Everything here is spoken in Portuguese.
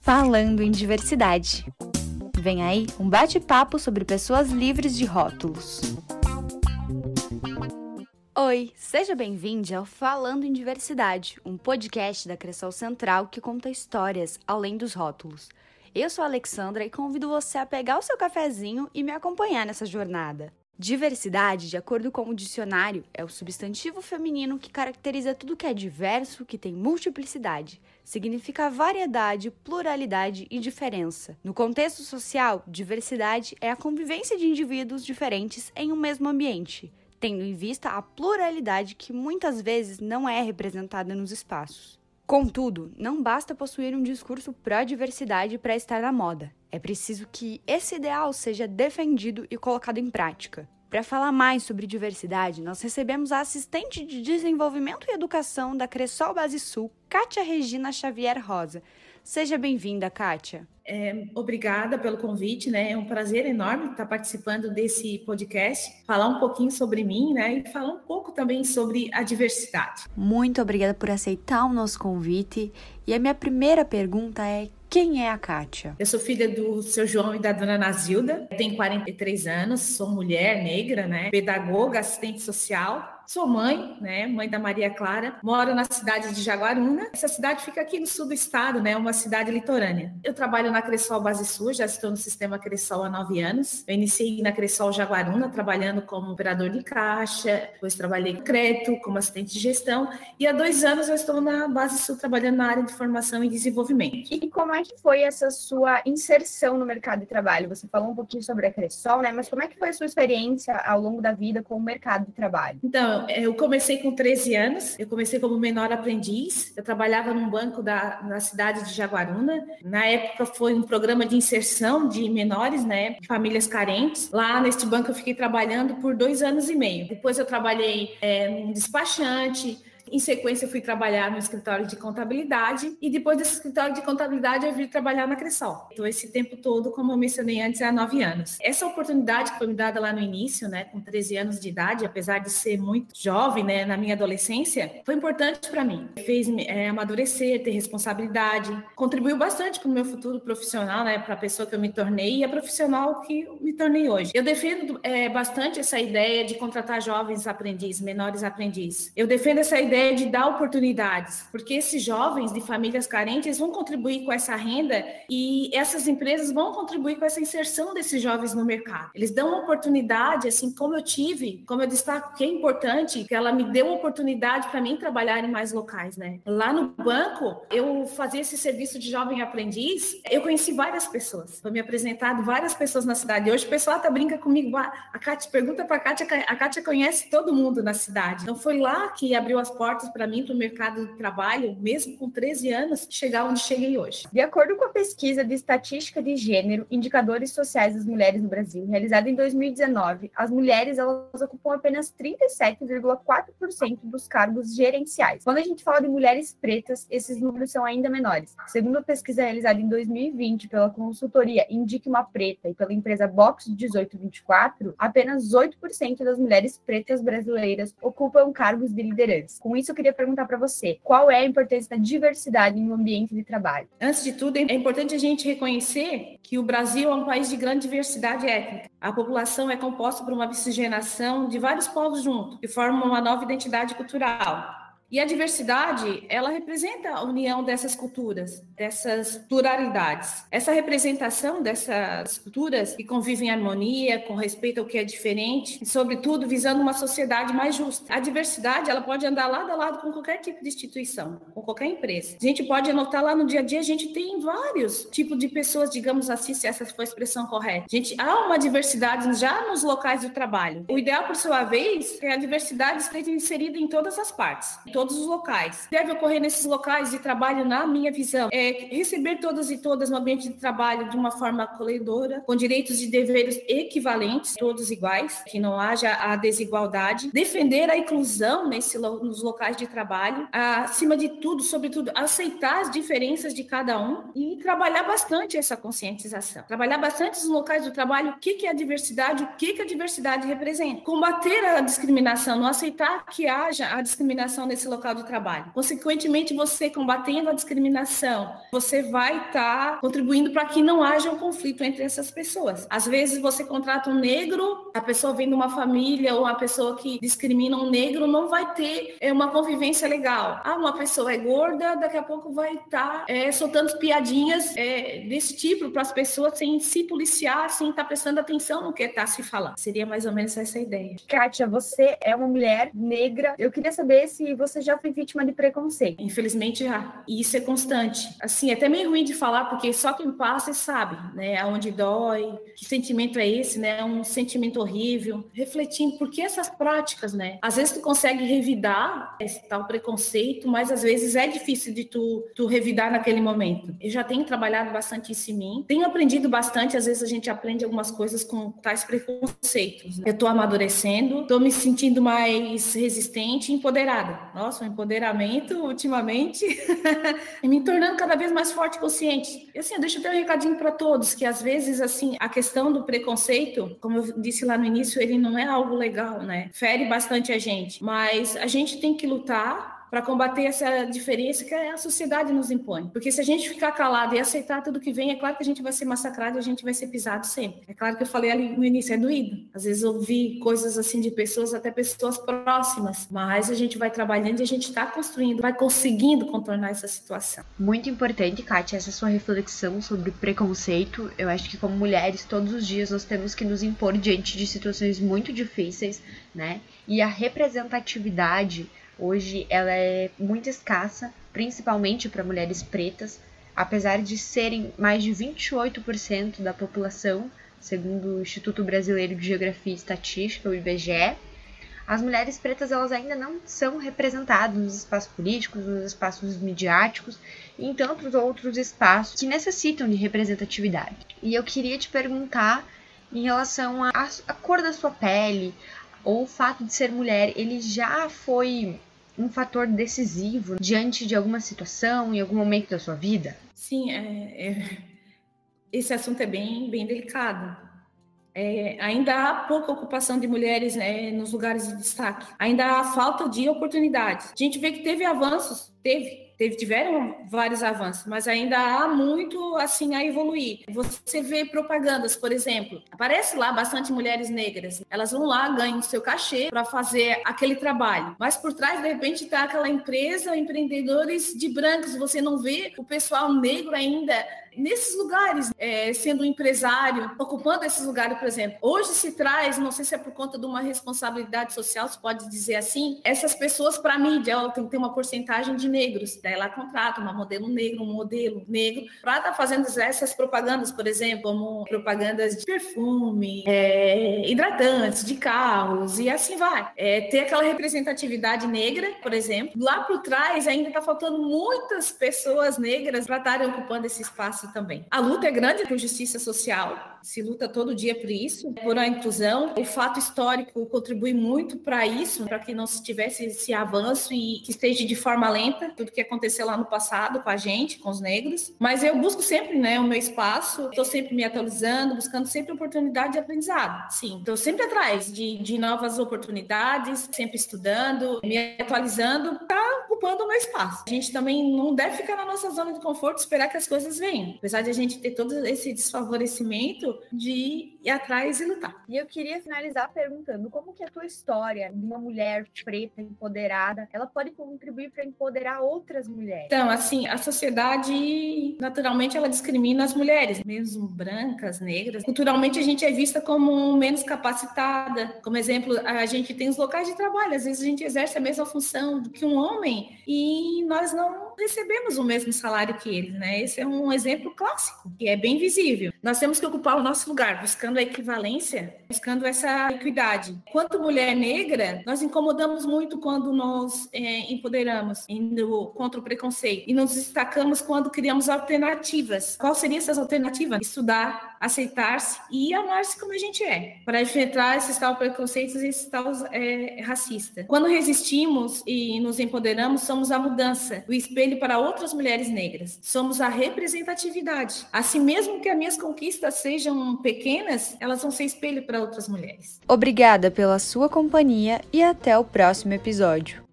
Falando em diversidade. Vem aí um bate-papo sobre pessoas livres de rótulos. Oi, seja bem-vindo ao Falando em Diversidade, um podcast da Cressol Central que conta histórias além dos rótulos. Eu sou a Alexandra e convido você a pegar o seu cafezinho e me acompanhar nessa jornada. Diversidade, de acordo com o dicionário, é o substantivo feminino que caracteriza tudo que é diverso, que tem multiplicidade. Significa variedade, pluralidade e diferença. No contexto social, diversidade é a convivência de indivíduos diferentes em um mesmo ambiente, tendo em vista a pluralidade que muitas vezes não é representada nos espaços. Contudo, não basta possuir um discurso pró-diversidade para estar na moda. É preciso que esse ideal seja defendido e colocado em prática. Para falar mais sobre diversidade, nós recebemos a assistente de desenvolvimento e educação da Cressol Base Sul, Kátia Regina Xavier Rosa. Seja bem-vinda, Kátia. É, obrigada pelo convite, né? É um prazer enorme estar participando desse podcast, falar um pouquinho sobre mim, né? E falar um pouco também sobre a diversidade. Muito obrigada por aceitar o nosso convite. E a minha primeira pergunta é: quem é a Kátia? Eu sou filha do seu João e da dona Nazilda, tenho 43 anos, sou mulher negra, né? Pedagoga, assistente social Sou mãe, né? Mãe da Maria Clara. Moro na cidade de Jaguaruna. Essa cidade fica aqui no sul do estado, né? Uma cidade litorânea. Eu trabalho na Cressol Base Sul, já estou no sistema Cressol há nove anos. Eu iniciei na Cressol Jaguaruna, trabalhando como operador de caixa, depois trabalhei com crédito, como assistente de gestão, e há dois anos eu estou na Base Sul trabalhando na área de formação e desenvolvimento. E como é que foi essa sua inserção no mercado de trabalho? Você falou um pouquinho sobre a Cressol, né? Mas como é que foi a sua experiência ao longo da vida com o mercado de trabalho? Então, eu comecei com 13 anos, eu comecei como menor aprendiz, eu trabalhava num banco da, na cidade de Jaguaruna. Na época foi um programa de inserção de menores, né, de famílias carentes. Lá neste banco eu fiquei trabalhando por dois anos e meio. Depois eu trabalhei é, num despachante, em sequência, eu fui trabalhar no escritório de contabilidade e depois desse escritório de contabilidade eu vim trabalhar na Cressol. Então, esse tempo todo, como eu mencionei antes, há nove anos. Essa oportunidade que foi me dada lá no início, né, com 13 anos de idade, apesar de ser muito jovem, né, na minha adolescência, foi importante para mim. Fez é, amadurecer, ter responsabilidade, contribuiu bastante para o meu futuro profissional, né, para a pessoa que eu me tornei e a profissional que me tornei hoje. Eu defendo é, bastante essa ideia de contratar jovens aprendizes, menores aprendizes. Eu defendo essa ideia ideia de dar oportunidades, porque esses jovens de famílias carentes vão contribuir com essa renda e essas empresas vão contribuir com essa inserção desses jovens no mercado. Eles dão oportunidade, assim como eu tive, como eu destaco que é importante, que ela me deu oportunidade para mim trabalhar em mais locais, né? Lá no banco, eu fazia esse serviço de jovem aprendiz, eu conheci várias pessoas, foi me apresentado várias pessoas na cidade. Hoje o pessoal até brinca comigo, ah, a Kátia pergunta para a Kátia, a Kátia conhece todo mundo na cidade. Então foi lá que abriu as portas portas para mim, para o mercado de trabalho, mesmo com 13 anos, chegar onde cheguei hoje. De acordo com a pesquisa de estatística de gênero, indicadores sociais das mulheres no Brasil, realizada em 2019, as mulheres elas ocupam apenas 37,4% dos cargos gerenciais. Quando a gente fala de mulheres pretas, esses números são ainda menores. Segundo a pesquisa realizada em 2020 pela consultoria Indique uma Preta e pela empresa Box 1824, apenas 8% das mulheres pretas brasileiras ocupam cargos de liderança. Com isso, eu queria perguntar para você: qual é a importância da diversidade em um ambiente de trabalho? Antes de tudo, é importante a gente reconhecer que o Brasil é um país de grande diversidade étnica. A população é composta por uma miscigenação de vários povos juntos, que formam uma nova identidade cultural. E a diversidade, ela representa a união dessas culturas, dessas pluralidades. Essa representação dessas culturas que convivem em harmonia, com respeito ao que é diferente, e, sobretudo, visando uma sociedade mais justa. A diversidade, ela pode andar lado a lado com qualquer tipo de instituição, com qualquer empresa. A gente pode anotar lá no dia a dia, a gente tem vários tipos de pessoas, digamos assim, se essa for a expressão correta. A gente, há uma diversidade já nos locais do trabalho. O ideal, por sua vez, é a diversidade esteja inserida em todas as partes todos os locais. Deve ocorrer nesses locais de trabalho, na minha visão, é receber todas e todas no ambiente de trabalho de uma forma acolhedora, com direitos e deveres equivalentes, todos iguais, que não haja a desigualdade, defender a inclusão nesse, nos locais de trabalho, acima de tudo, sobretudo, aceitar as diferenças de cada um e trabalhar bastante essa conscientização. Trabalhar bastante nos locais do trabalho, o que, que é a diversidade, o que, que a diversidade representa. Combater a discriminação, não aceitar que haja a discriminação nesse nesse local de trabalho. Consequentemente, você combatendo a discriminação, você vai estar tá contribuindo para que não haja um conflito entre essas pessoas. Às vezes você contrata um negro, a pessoa vem de uma família ou a pessoa que discrimina um negro não vai ter é, uma convivência legal. Ah, uma pessoa é gorda, daqui a pouco vai estar tá, é, soltando piadinhas é, desse tipo para as pessoas sem se policiar, sem estar tá prestando atenção no que está se falando. Seria mais ou menos essa ideia. Kátia, você é uma mulher negra. Eu queria saber se você já foi vítima de preconceito. Infelizmente já. E isso é constante. Assim, é até meio ruim de falar, porque só quem passa sabe, né? Aonde dói, que sentimento é esse, né? Um sentimento horrível. Refletindo, por que essas práticas, né? Às vezes tu consegue revidar esse tal preconceito, mas às vezes é difícil de tu, tu revidar naquele momento. Eu já tenho trabalhado bastante isso em mim. Tenho aprendido bastante, às vezes a gente aprende algumas coisas com tais preconceitos. Né? Eu tô amadurecendo, tô me sentindo mais resistente e empoderada. Nossa, empoderamento ultimamente me tornando cada vez mais forte e consciente. E assim, deixa eu ter um recadinho para todos, que às vezes, assim, a questão do preconceito, como eu disse lá no início, ele não é algo legal, né? Fere bastante a gente, mas a gente tem que lutar para combater essa diferença que a sociedade nos impõe. Porque se a gente ficar calado e aceitar tudo que vem, é claro que a gente vai ser massacrado e a gente vai ser pisado sempre. É claro que eu falei ali no início, é doído. Às vezes eu vi coisas assim de pessoas, até pessoas próximas, mas a gente vai trabalhando e a gente está construindo, vai conseguindo contornar essa situação. Muito importante, Kátia, essa sua reflexão sobre preconceito. Eu acho que como mulheres, todos os dias nós temos que nos impor diante de situações muito difíceis, né? E a representatividade Hoje ela é muito escassa, principalmente para mulheres pretas, apesar de serem mais de 28% da população, segundo o Instituto Brasileiro de Geografia e Estatística, o IBGE. As mulheres pretas elas ainda não são representadas nos espaços políticos, nos espaços midiáticos e em tantos outros espaços que necessitam de representatividade. E eu queria te perguntar em relação à cor da sua pele, ou o fato de ser mulher, ele já foi um fator decisivo diante de alguma situação, em algum momento da sua vida? Sim, é, é, esse assunto é bem, bem delicado. É, ainda há pouca ocupação de mulheres né, nos lugares de destaque. Ainda há falta de oportunidades. A gente vê que teve avanços, teve, teve, tiveram vários avanços, mas ainda há muito assim a evoluir. Você vê propagandas, por exemplo, aparece lá bastante mulheres negras, elas vão lá, ganham seu cachê para fazer aquele trabalho, mas por trás, de repente, está aquela empresa, empreendedores de brancos, você não vê o pessoal negro ainda nesses lugares, é, sendo um empresário, ocupando esses lugares, por exemplo. Hoje se traz, não sei se é por conta de uma responsabilidade social, se pode dizer assim, essas pessoas para a mídia, ela tem ter uma porcentagem de negros. Daí ela contrata uma modelo negro, um modelo negro, para estar tá fazendo essas propagandas, por exemplo, como propagandas de perfume, é, hidratantes, de carros, e assim vai. É, ter aquela representatividade negra, por exemplo. Lá por trás ainda está faltando muitas pessoas negras para estarem ocupando esse espaço também. A luta é grande por justiça social, se luta todo dia por isso, por a inclusão. O fato histórico contribui muito para isso, para que não se tivesse esse avanço e que esteja de forma lenta, tudo que aconteceu lá no passado com a gente, com os negros. Mas eu busco sempre né, o meu espaço, estou sempre me atualizando, buscando sempre oportunidade de aprendizado. Sim, estou sempre atrás de, de novas oportunidades, sempre estudando, me atualizando, tá ocupando o meu espaço. A gente também não deve ficar na nossa zona de conforto, esperar que as coisas venham apesar de a gente ter todo esse desfavorecimento de ir atrás e lutar. E eu queria finalizar perguntando como que a tua história de uma mulher preta empoderada, ela pode contribuir para empoderar outras mulheres? Então, assim, a sociedade naturalmente ela discrimina as mulheres, mesmo brancas, negras. Culturalmente a gente é vista como menos capacitada. Como exemplo, a gente tem os locais de trabalho, às vezes a gente exerce a mesma função do que um homem e nós não recebemos o mesmo salário que eles, né? Esse é um exemplo clássico, que é bem visível. Nós temos que ocupar o nosso lugar, buscando a equivalência, buscando essa equidade. Quanto mulher negra, nós incomodamos muito quando nós é, empoderamos, indo contra o preconceito, e nos destacamos quando criamos alternativas. Qual seriam essas alternativas? Estudar, aceitar-se e amar-se como a gente é, para enfrentar esses tal preconceitos e esses tal é, racista. Quando resistimos e nos empoderamos, somos a mudança, o espelho para outras mulheres negras. Somos a representatividade. Assim mesmo que as minhas conquistas sejam pequenas, elas vão ser espelho para outras mulheres. Obrigada pela sua companhia e até o próximo episódio.